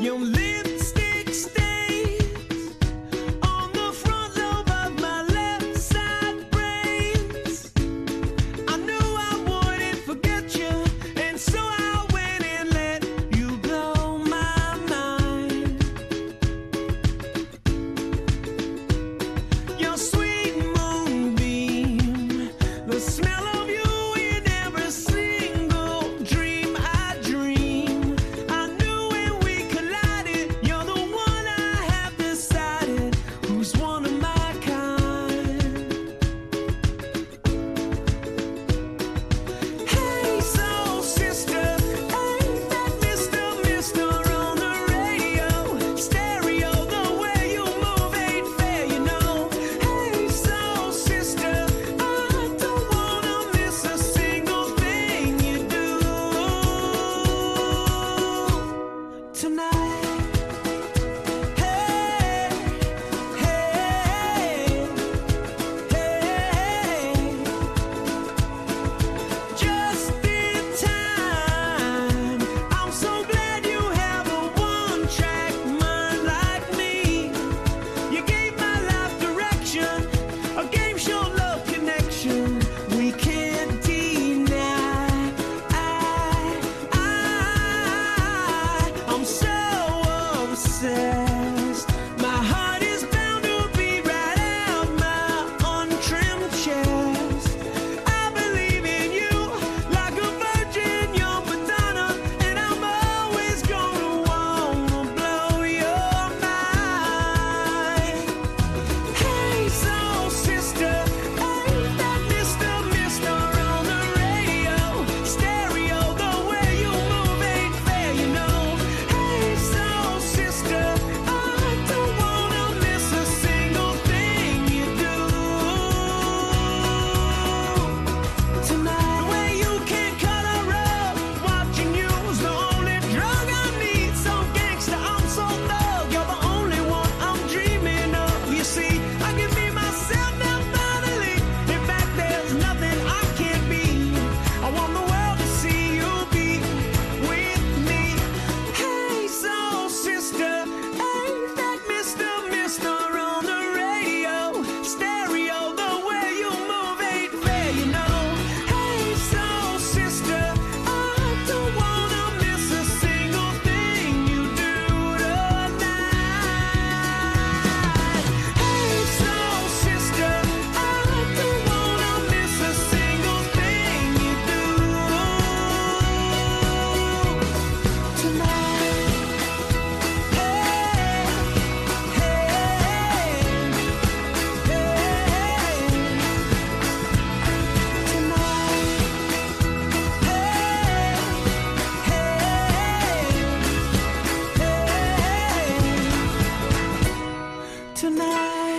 You live illusion tonight.